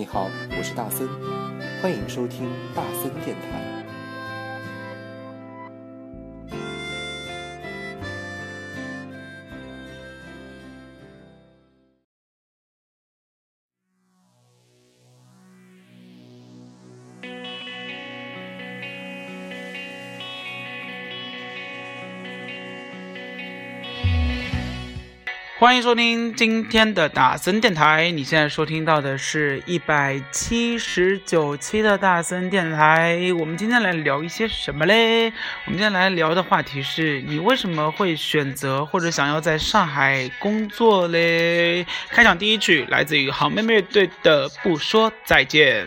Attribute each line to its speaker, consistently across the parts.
Speaker 1: 你好，我是大森，欢迎收听大森电台。
Speaker 2: 欢迎收听今天的大森电台。你现在收听到的是一百七十九期的大森电台。我们今天来聊一些什么嘞？我们今天来聊的话题是你为什么会选择或者想要在上海工作嘞？开场第一句来自于好妹妹乐队的《不说再见》。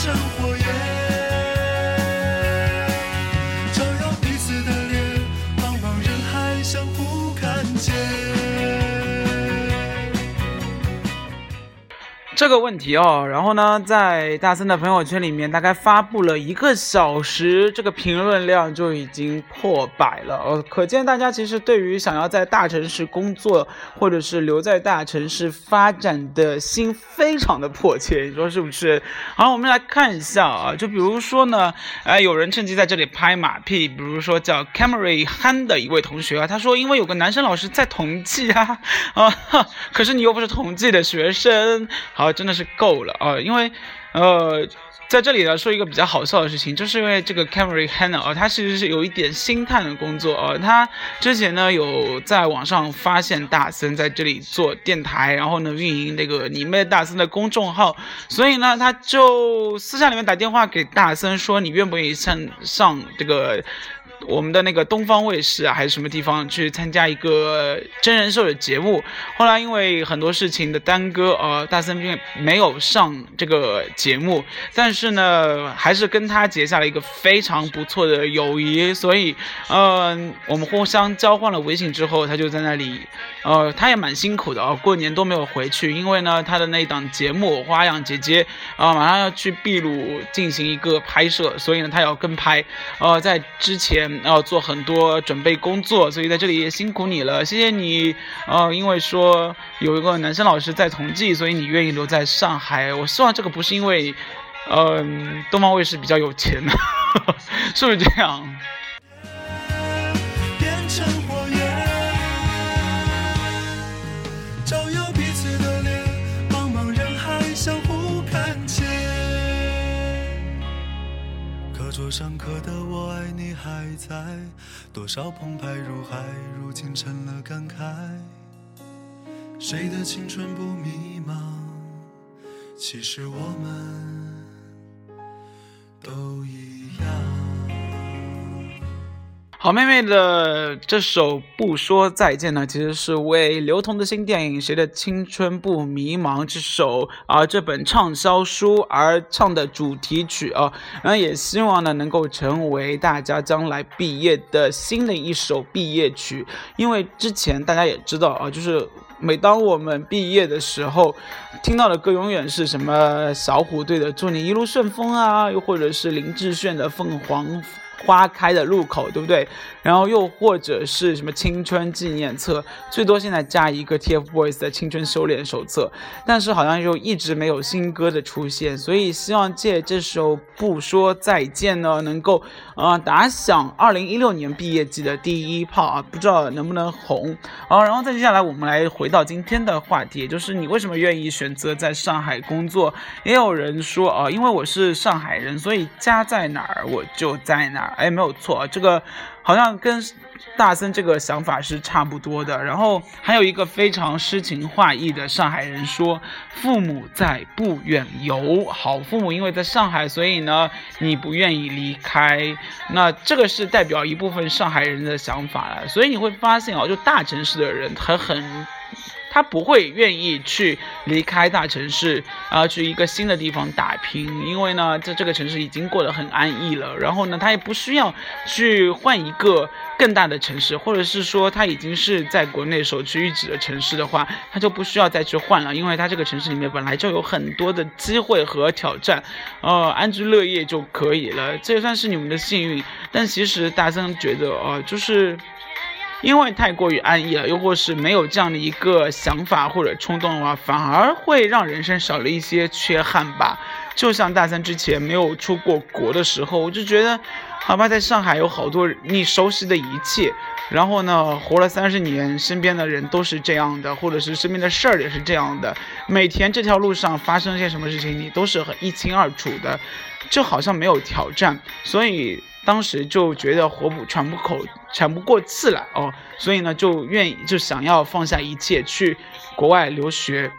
Speaker 3: 生活也
Speaker 2: 这个问题哦，然后呢，在大森的朋友圈里面，大概发布了一个小时，这个评论量就已经破百了哦，可见大家其实对于想要在大城市工作，或者是留在大城市发展的心非常的迫切，你说是不是？好，我们来看一下啊，就比如说呢，哎，有人趁机在这里拍马屁，比如说叫 Camry 嫩的一位同学啊，他说因为有个男生老师在同济啊，啊，可是你又不是同济的学生，好。真的是够了啊！因为，呃，在这里呢说一个比较好笑的事情，就是因为这个 Camry Hannah 啊，他其实是有一点星探的工作啊。他之前呢有在网上发现大森在这里做电台，然后呢运营那个你妹大森的公众号，所以呢他就私下里面打电话给大森说：“你愿不愿意上上这个？”我们的那个东方卫视啊，还是什么地方去参加一个真人秀的节目？后来因为很多事情的耽搁，呃，大森并没有上这个节目，但是呢，还是跟他结下了一个非常不错的友谊。所以，嗯，我们互相交换了微信之后，他就在那里，呃，他也蛮辛苦的啊，过年都没有回去，因为呢，他的那档节目《花样姐姐》啊，马上要去秘鲁进行一个拍摄，所以呢，他要跟拍，呃，在之前。要做很多准备工作，所以在这里也辛苦你了，谢谢你。呃，因为说有一个男生老师在同济，所以你愿意留在上海。我希望这个不是因为，嗯，东方卫视比较有钱，是不是这样？
Speaker 3: 桌上刻的我爱你还在，多少澎湃如海，如今成了感慨。谁的青春不迷茫？其实我们都一样。
Speaker 2: 好妹妹的这首《不说再见》呢，其实是为刘同的新电影《谁的青春不迷茫》这首啊这本畅销书而唱的主题曲啊，然后也希望呢能够成为大家将来毕业的新的一首毕业曲，因为之前大家也知道啊，就是每当我们毕业的时候，听到的歌永远是什么小虎队的《祝你一路顺风》啊，又或者是林志炫的《凤凰》。花开的路口，对不对？然后又或者是什么青春纪念册，最多现在加一个 TFBOYS 的青春修炼手册，但是好像又一直没有新歌的出现，所以希望借这首不说再见呢，能够呃打响二零一六年毕业季的第一炮啊，不知道能不能红。啊，然后再接下来我们来回到今天的话题，也就是你为什么愿意选择在上海工作？也有人说啊，因为我是上海人，所以家在哪儿我就在哪儿。哎，没有错，这个好像跟大森这个想法是差不多的。然后还有一个非常诗情画意的上海人说：“父母在，不远游。”好，父母因为在上海，所以呢，你不愿意离开。那这个是代表一部分上海人的想法了。所以你会发现哦，就大城市的人，他很。他不会愿意去离开大城市啊，去一个新的地方打拼，因为呢，在这个城市已经过得很安逸了。然后呢，他也不需要去换一个更大的城市，或者是说他已经是在国内首屈一指的城市的话，他就不需要再去换了，因为他这个城市里面本来就有很多的机会和挑战，呃，安居乐业就可以了。这也算是你们的幸运。但其实大森觉得，呃，就是。因为太过于安逸了，又或是没有这样的一个想法或者冲动的话，反而会让人生少了一些缺憾吧。就像大三之前没有出过国的时候，我就觉得，好吧，在上海有好多你熟悉的一切，然后呢，活了三十年，身边的人都是这样的，或者是身边的事儿也是这样的，每天这条路上发生些什么事情，你都是很一清二楚的，就好像没有挑战，所以。当时就觉得活不喘不口喘不过气来哦，所以呢就愿意就想要放下一切去国外留学。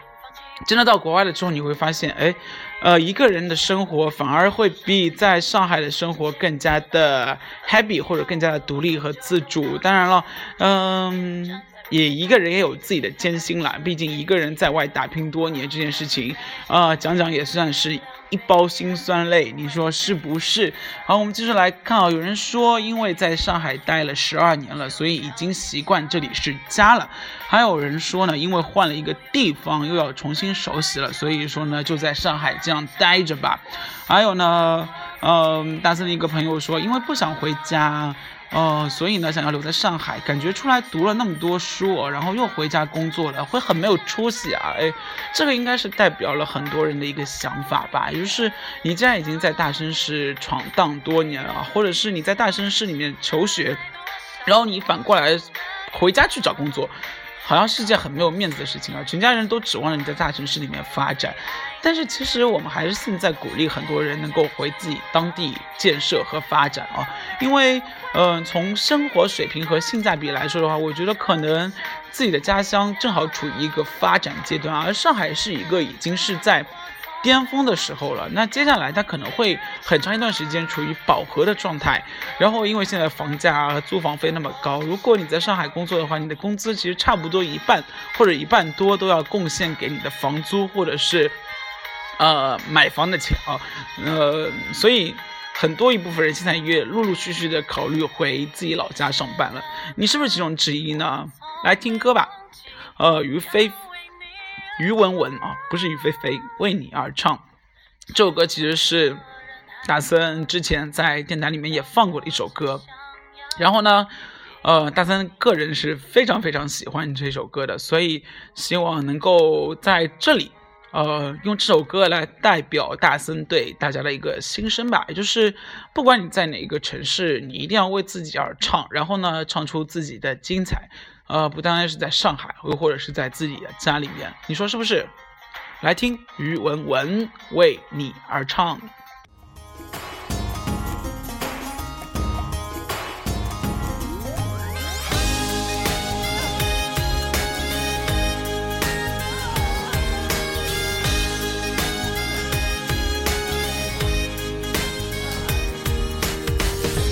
Speaker 2: 真的到国外了之后，你会发现，哎，呃，一个人的生活反而会比在上海的生活更加的 happy 或者更加的独立和自主。当然了，嗯。也一个人也有自己的艰辛啦，毕竟一个人在外打拼多年这件事情，啊，讲讲也算是一包辛酸泪，你说是不是？好，我们继续来看啊，有人说因为在上海待了十二年了，所以已经习惯这里是家了；还有人说呢，因为换了一个地方又要重新熟悉了，所以说呢就在上海这样待着吧。还有呢，嗯，大森的一个朋友说，因为不想回家。哦，所以呢，想要留在上海，感觉出来读了那么多书，然后又回家工作了，会很没有出息啊！哎，这个应该是代表了很多人的一个想法吧。就是你既然已经在大城市闯荡多年了，或者是你在大城市里面求学，然后你反过来回家去找工作。好像是件很没有面子的事情啊！全家人都指望着你在大城市里面发展，但是其实我们还是现在鼓励很多人能够回自己当地建设和发展啊，因为，嗯，从生活水平和性价比来说的话，我觉得可能自己的家乡正好处于一个发展阶段，而上海是一个已经是在。巅峰的时候了，那接下来它可能会很长一段时间处于饱和的状态。然后因为现在房价和租房费那么高，如果你在上海工作的话，你的工资其实差不多一半或者一半多都要贡献给你的房租或者是呃买房的钱啊。呃，所以很多一部分人现在也陆陆续续的考虑回自己老家上班了。你是不是其中之一呢？来听歌吧，呃，于飞。于文文啊，不是于菲菲为你而唱，这首歌其实是大森之前在电台里面也放过的一首歌。然后呢，呃，大森个人是非常非常喜欢这首歌的，所以希望能够在这里，呃，用这首歌来代表大森对大家的一个心声吧。也就是不管你在哪一个城市，你一定要为自己而唱，然后呢，唱出自己的精彩。呃，不单单是在上海，又或者是在自己的家里面，你说是不是？来听于文文为你而唱。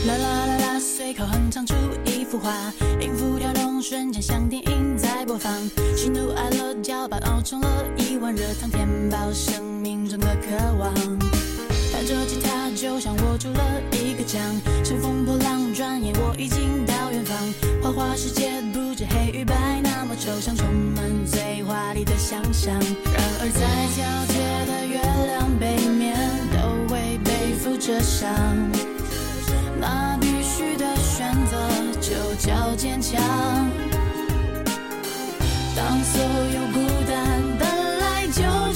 Speaker 4: 啦啦啦啦，随口哼唱出。一幅画，音符跳动瞬间像电影在播放，喜怒哀乐搅拌熬成了一碗热汤，填饱生命中的渴望。弹着吉他就像握住了一个奖，乘风破浪，转眼我已经到远方。花花世界不知黑与白，那么抽象，充满最华丽的想象。然而在皎洁的月亮背面，都会背负着伤。那必须的选择就叫坚强。当所有孤单本来就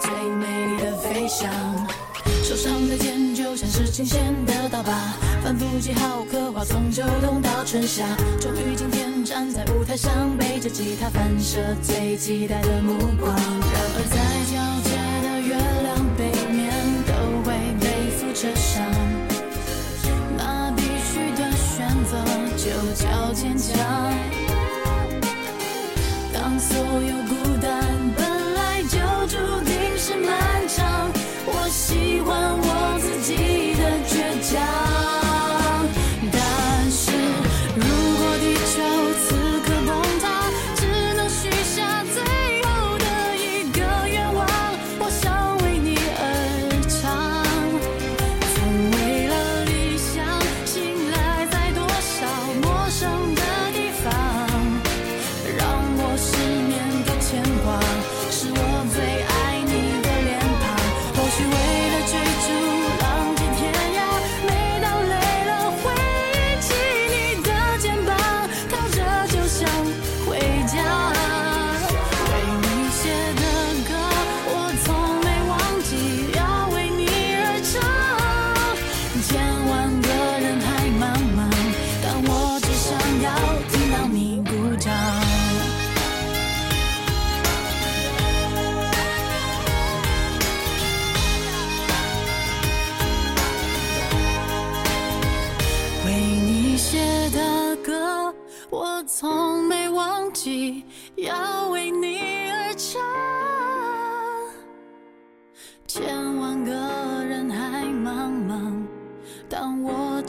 Speaker 4: 最美丽的飞翔。手上的茧就像是琴弦的刀疤，反复记号刻画，从秋冬到春夏。终于今天站在舞台上，背着吉他，反射最期待的目光。然而在皎洁的月亮背面，都会背负着伤。那必须的选择就叫坚强。当所有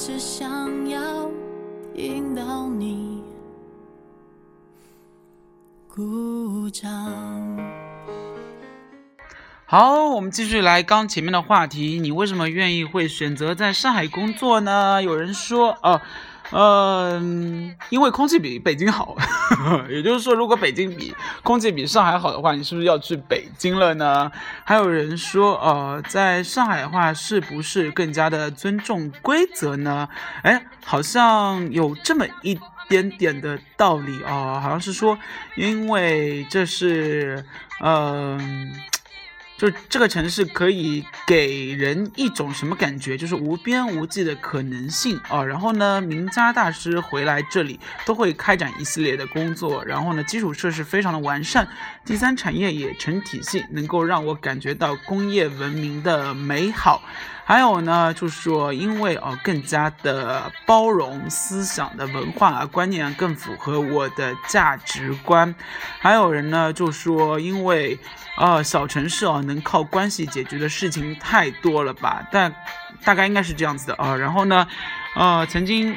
Speaker 4: 只想要听到你鼓掌。
Speaker 2: 好，我们继续来刚前面的话题，你为什么愿意会选择在上海工作呢？有人说，哦、嗯、因为空气比北京好，也就是说，如果北京比空气比上海好的话，你是不是要去北京了呢？还有人说，呃，在上海的话，是不是更加的尊重规则呢？哎，好像有这么一点点的道理哦，好像是说，因为这是，嗯、就这个城市可以给人一种什么感觉？就是无边无际的可能性啊。然后呢，名家大师回来这里都会开展一系列的工作，然后呢，基础设施非常的完善，第三产业也成体系，能够让我感觉到工业文明的美好。还有呢，就是说，因为哦更加的包容思想的文化啊观念更符合我的价值观。还有人呢就说，因为呃小城市啊能靠关系解决的事情太多了吧，但大概应该是这样子的啊。然后呢，呃曾经。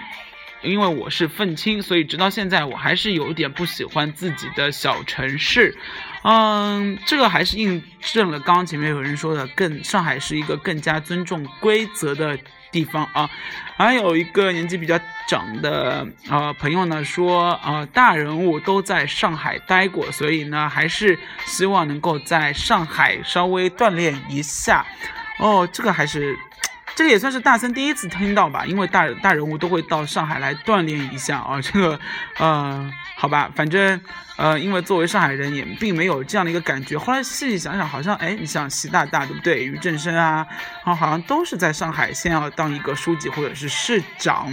Speaker 2: 因为我是愤青，所以直到现在我还是有点不喜欢自己的小城市。嗯，这个还是印证了刚刚前面有人说的，更上海是一个更加尊重规则的地方啊。还有一个年纪比较长的呃朋友呢说，呃大人物都在上海待过，所以呢还是希望能够在上海稍微锻炼一下。哦，这个还是。这个也算是大森第一次听到吧，因为大大人物都会到上海来锻炼一下啊。这个，呃，好吧，反正，呃，因为作为上海人也并没有这样的一个感觉。后来细细想想，好像，哎，你像习大大对不对？俞正声啊，然后好像都是在上海先要当一个书记或者是市长，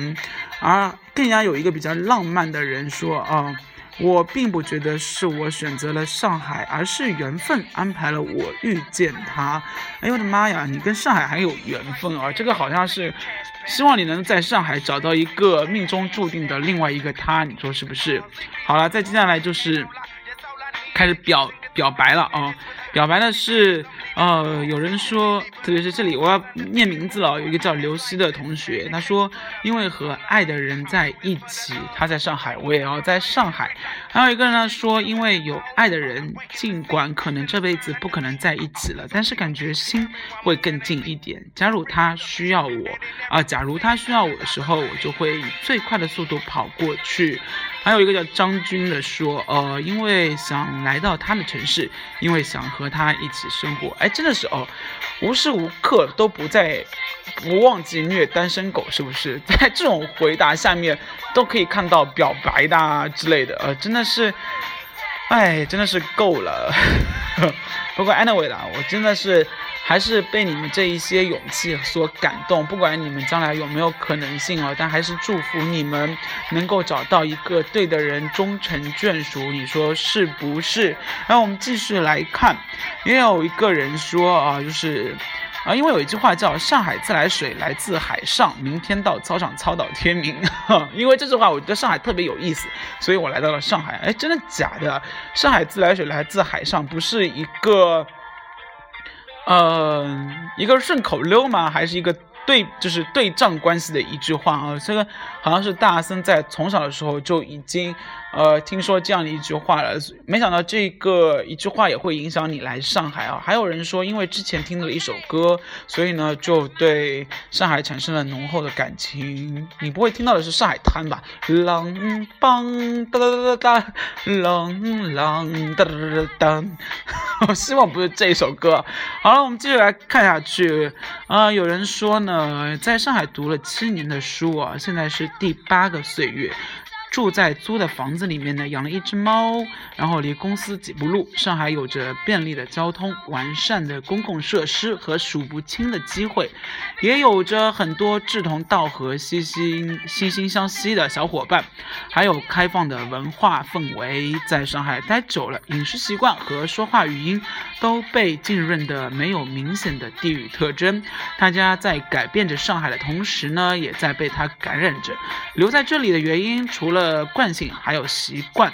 Speaker 2: 而更加有一个比较浪漫的人说啊。我并不觉得是我选择了上海，而是缘分安排了我遇见他。哎呦我的妈呀，你跟上海还有缘分啊！这个好像是希望你能在上海找到一个命中注定的另外一个他，你说是不是？好了，再接下来就是开始表表白了啊！表白的是。呃，有人说，特别是这里，我要念名字了。有一个叫刘希的同学，他说，因为和爱的人在一起，他在上海，我也要在上海。还有一个人呢说，因为有爱的人，尽管可能这辈子不可能在一起了，但是感觉心会更近一点。假如他需要我啊，假如他需要我的时候，我就会以最快的速度跑过去。还有一个叫张军的说，呃，因为想来到他的城市，因为想和和他一起生活。哎，真的是哦，无时无刻都不在，不忘记虐单身狗，是不是？在这种回答下面都可以看到表白的啊之类的，呃，真的是，哎，真的是够了。不过 anyway 啦，我真的是。还是被你们这一些勇气所感动，不管你们将来有没有可能性啊，但还是祝福你们能够找到一个对的人，终成眷属。你说是不是？然后我们继续来看，也有一个人说啊，就是啊，因为有一句话叫“上海自来水来自海上”，明天到操场操到天明。因为这句话我觉得上海特别有意思，所以我来到了上海。哎，真的假的？上海自来水来自海上，不是一个。呃，一个顺口溜吗？还是一个对，就是对仗关系的一句话啊？这个好像是大森在从小的时候就已经。呃，听说这样的一句话了，没想到这个一句话也会影响你来上海啊！还有人说，因为之前听了一首歌，所以呢就对上海产生了浓厚的感情。你不会听到的是上海滩吧？浪邦哒哒哒哒，浪浪哒哒哒哒。我希望不是这首歌。好了，我们继续来看下去。啊，有人说呢，在上海读了七年的书啊，现在是第八个岁月。住在租的房子里面呢，养了一只猫，然后离公司几步路。上海有着便利的交通、完善的公共设施和数不清的机会，也有着很多志同道合、惺惺惺惺相惜的小伙伴，还有开放的文化氛围。在上海待久了，饮食习惯和说话语音都被浸润的没有明显的地域特征。大家在改变着上海的同时呢，也在被它感染着。留在这里的原因，除了的惯性还有习惯，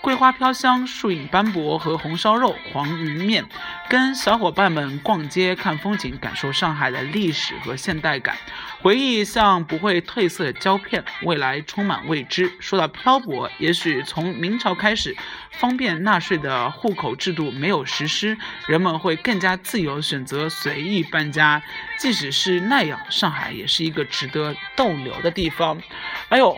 Speaker 2: 桂花飘香，树影斑驳和红烧肉、黄鱼面，跟小伙伴们逛街看风景，感受上海的历史和现代感。回忆像不会褪色的胶片，未来充满未知。说到漂泊，也许从明朝开始，方便纳税的户口制度没有实施，人们会更加自由选择随意搬家。即使是那样，上海也是一个值得逗留的地方。哎呦！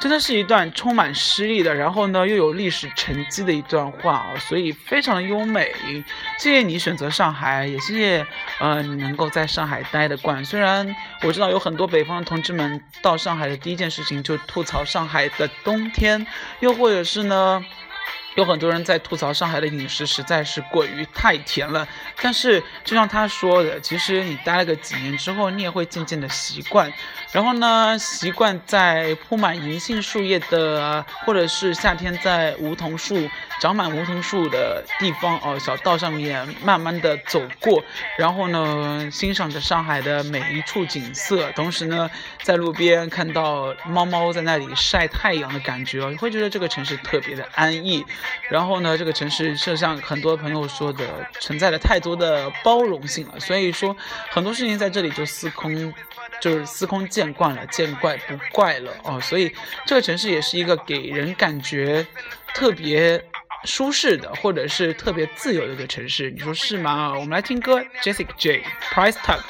Speaker 2: 真的是一段充满诗意的，然后呢又有历史沉积的一段话啊，所以非常的优美。谢谢你选择上海，也谢谢呃你能够在上海待得惯。虽然我知道有很多北方的同志们到上海的第一件事情就吐槽上海的冬天，又或者是呢。有很多人在吐槽上海的饮食实在是过于太甜了，但是就像他说的，其实你待了个几年之后，你也会渐渐的习惯。然后呢，习惯在铺满银杏树叶的，或者是夏天在梧桐树长满梧桐树的地方哦，小道上面慢慢的走过，然后呢，欣赏着上海的每一处景色，同时呢，在路边看到猫猫在那里晒太阳的感觉哦，你会觉得这个城市特别的安逸。然后呢，这个城市就像很多朋友说的，存在了太多的包容性了。所以说，很多事情在这里就司空，就是司空见。见惯了，见怪不怪了哦。所以这个城市也是一个给人感觉特别舒适的，或者是特别自由的一个城市。你说是吗？我们来听歌，Jessica J Price Tag。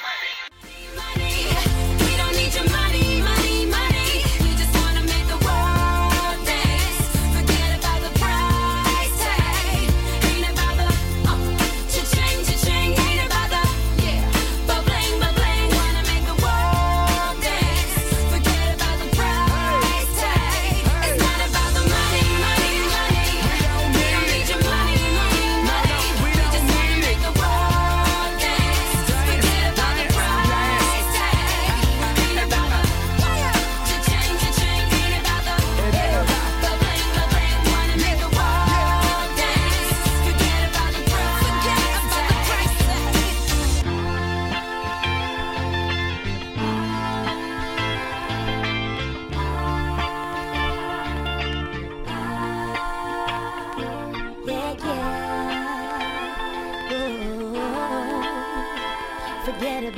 Speaker 2: 我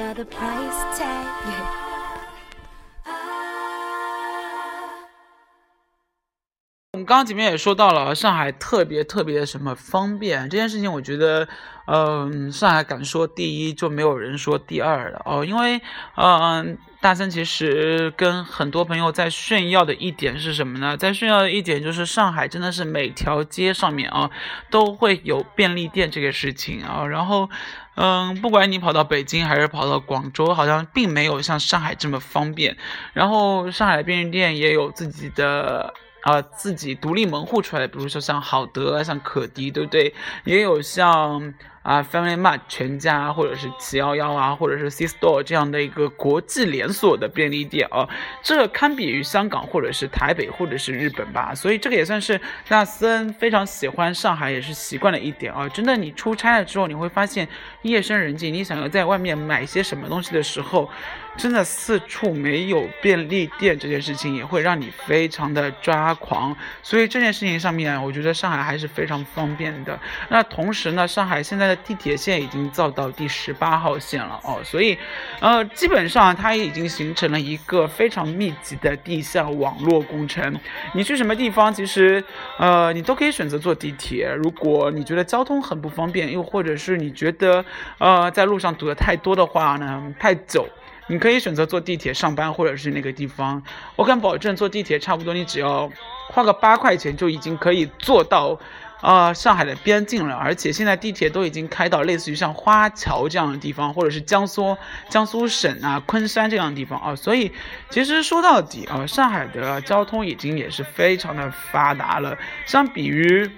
Speaker 2: 们 刚刚前面也说到了，上海特别特别什么方便这件事情，我觉得，嗯、上海敢说第一，就没有人说第二了哦。因为，嗯、大森其实跟很多朋友在炫耀的一点是什么呢？在炫耀的一点就是上海真的是每条街上面啊都会有便利店这个事情啊。然后，嗯，不管你跑到北京还是跑到广州，好像并没有像上海这么方便。然后，上海便利店也有自己的。啊、自己独立门户出来的，比如说像好德，像可迪，对不对？也有像啊、Family Mart 全家，或者是七幺幺啊，或者是 C Store 这样的一个国际连锁的便利店啊，这堪比于香港或者是台北或者是日本吧。所以这个也算是纳森非常喜欢上海，也是习惯的一点啊。真的，你出差了之后，你会发现夜深人静，你想要在外面买些什么东西的时候，真的四处没有便利店这件事情也会让你非常的抓狂，所以这件事情上面，我觉得上海还是非常方便的。那同时呢，上海现在地铁线已经造到第十八号线了哦，所以呃，基本上它已经形成了一个非常密集的地下网络工程。你去什么地方，其实呃，你都可以选择坐地铁。如果你觉得交通很不方便，又或者是你觉得呃在路上堵得太多的话呢，太久。你可以选择坐地铁上班，或者是那个地方。我敢保证，坐地铁差不多你只要花个八块钱就已经可以坐到，呃，上海的边境了。而且现在地铁都已经开到类似于像花桥这样的地方，或者是江苏江苏省啊昆山这样的地方啊。所以其实说到底啊，上海的交通已经也是非常的发达了，相比于。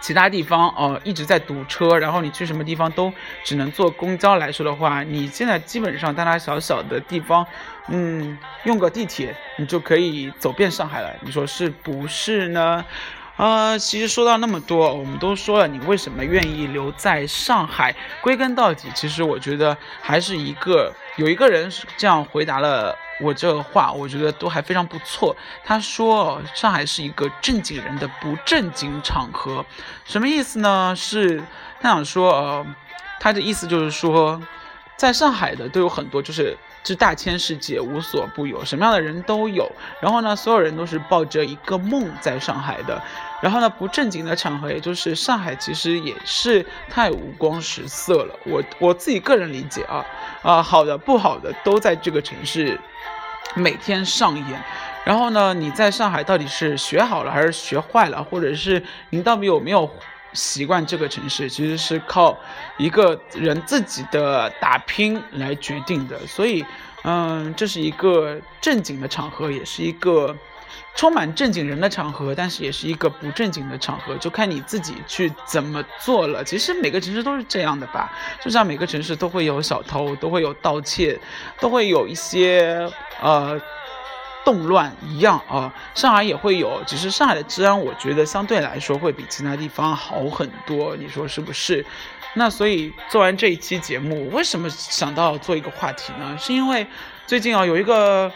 Speaker 2: 其他地方哦、呃一直在堵车，然后你去什么地方都只能坐公交来说的话，你现在基本上大大小小的地方，嗯，用个地铁你就可以走遍上海了，你说是不是呢？呃，其实说到那么多，我们都说了，你为什么愿意留在上海？归根到底，其实我觉得还是一个有一个人这样回答了我这话，我觉得都还非常不错。他说，上海是一个正经人的不正经场合，什么意思呢？是他想说，呃，他的意思就是说，在上海的都有很多，就是这大千世界无所不有，什么样的人都有。然后呢，所有人都是抱着一个梦在上海的。然后呢，不正经的场合，也就是上海其实也是太五光十色了。我我自己个人理解啊，啊、好的不好的都在这个城市每天上演。然后呢，你在上海到底是学好了还是学坏了，或者是你到底有没有习惯这个城市，其实是靠一个人自己的打拼来决定的。所以，嗯，这是一个正经的场合，也是一个充满正经人的场合，但是也是一个不正经的场合，就看你自己去怎么做了。其实每个城市都是这样的吧，就像每个城市都会有小偷，都会有盗窃，都会有一些呃。动乱一样啊，上海也会有，只是上海的治安，我觉得相对来说会比其他地方好很多，你说是不是？那所以做完这一期节目，为什么想到做一个话题呢？是因为最近啊有一个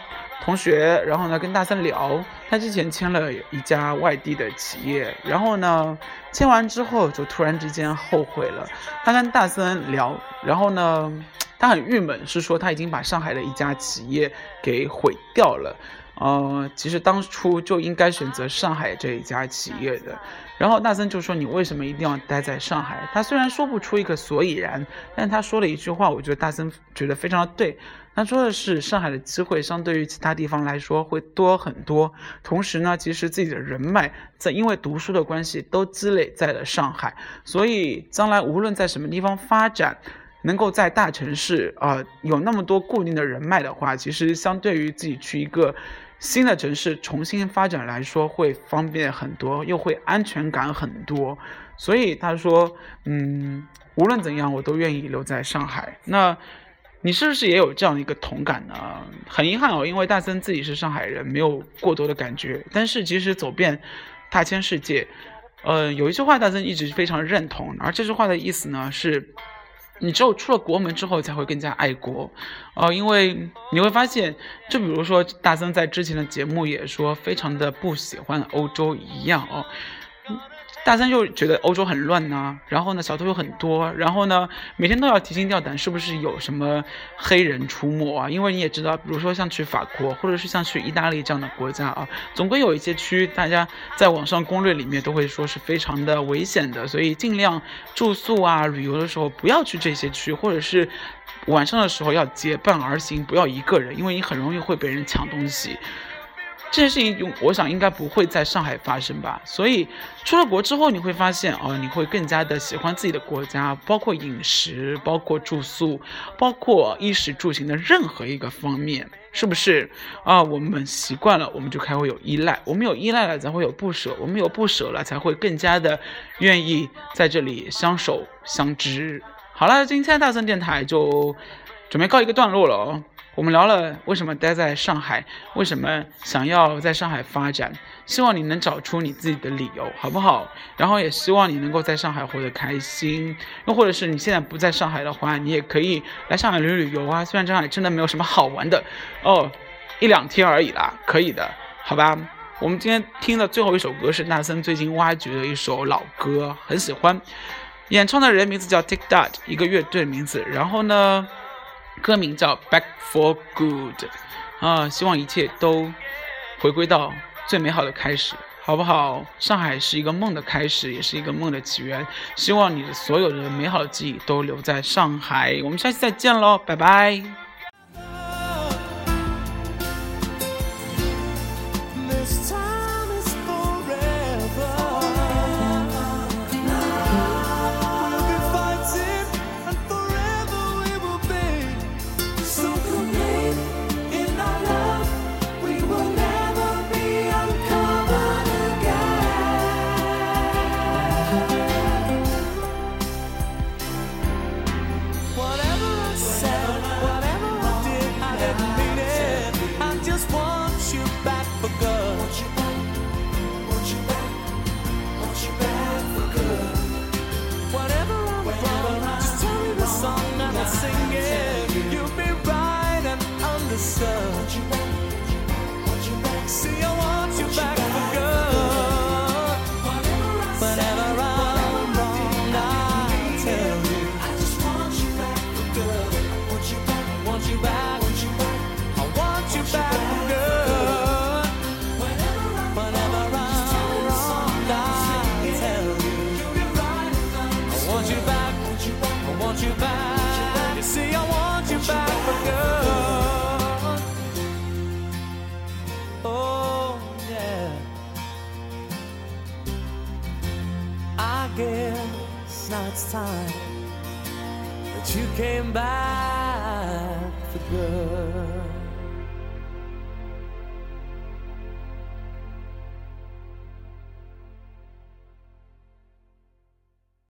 Speaker 2: 同学，然后呢跟大三聊，他之前签了一家外地的企业，然后呢签完之后就突然之间后悔了。他跟大森聊，然后呢。他很郁闷，是说他已经把上海的一家企业给毁掉了。呃，其实当初就应该选择上海这一家企业的。然后大森就说：“你为什么一定要待在上海？”他虽然说不出一个所以然，但他说了一句话，我觉得大森觉得非常的对。他说的是：“上海的机会相对于其他地方来说会多很多。同时呢，其实自己的人脉在因为读书的关系都积累在了上海，所以将来无论在什么地方发展，能够在大城市啊有那么多固定的人脉的话，其实相对于自己去一个。”新的城市重新发展来说会方便很多，又会安全感很多，所以他说，嗯，无论怎样，我都愿意留在上海。那你是不是也有这样一个同感呢？很遗憾哦，因为大森自己是上海人，没有过多的感觉。但是其实走遍大千世界，呃，有一句话大森一直非常认同，而这句话的意思呢是。你只有出了国门之后，才会更加爱国，哦，因为你会发现，就比如说大森在之前的节目也说，非常的不喜欢欧洲一样哦。大三就觉得欧洲很乱呐，然后呢，小偷有很多，然后呢，每天都要提心吊胆，是不是有什么黑人出没啊？因为你也知道，比如说像去法国，或者是像去意大利这样的国家啊，总归有一些区，大家在网上攻略里面都会说是非常的危险的，所以尽量住宿啊、旅游的时候不要去这些区，或者是晚上的时候要结伴而行，不要一个人，因为你很容易会被人抢东西。这件事情，我想应该不会在上海发生吧。所以出了国之后，你会发现，哦，你会更加的喜欢自己的国家，包括饮食，包括住宿，包括衣食住行的任何一个方面，是不是？啊，我们习惯了，我们就开会有依赖，我们有依赖了，才会有不舍，我们有不舍了，才会更加的愿意在这里相守相知。好了，今天大森电台就准备告一个段落了哦。我们聊了为什么待在上海，为什么想要在上海发展，希望你能找出你自己的理由，好不好？然后也希望你能够在上海活得开心，又或者是你现在不在上海的话，你也可以来上海旅旅游啊。虽然上海真的没有什么好玩的哦，一两天而已啦，可以的，好吧？我们今天听的最后一首歌是纳森最近挖掘的一首老歌，很喜欢，演唱的人名字叫 Take That，一个乐队名字。然后呢？歌名叫《Back for Good》，啊，希望一切都回归到最美好的开始，好不好？上海是一个梦的开始，也是一个梦的起源。希望你的所有的美好的记忆都留在上海。我们下期再见喽，拜拜。Time that you came back.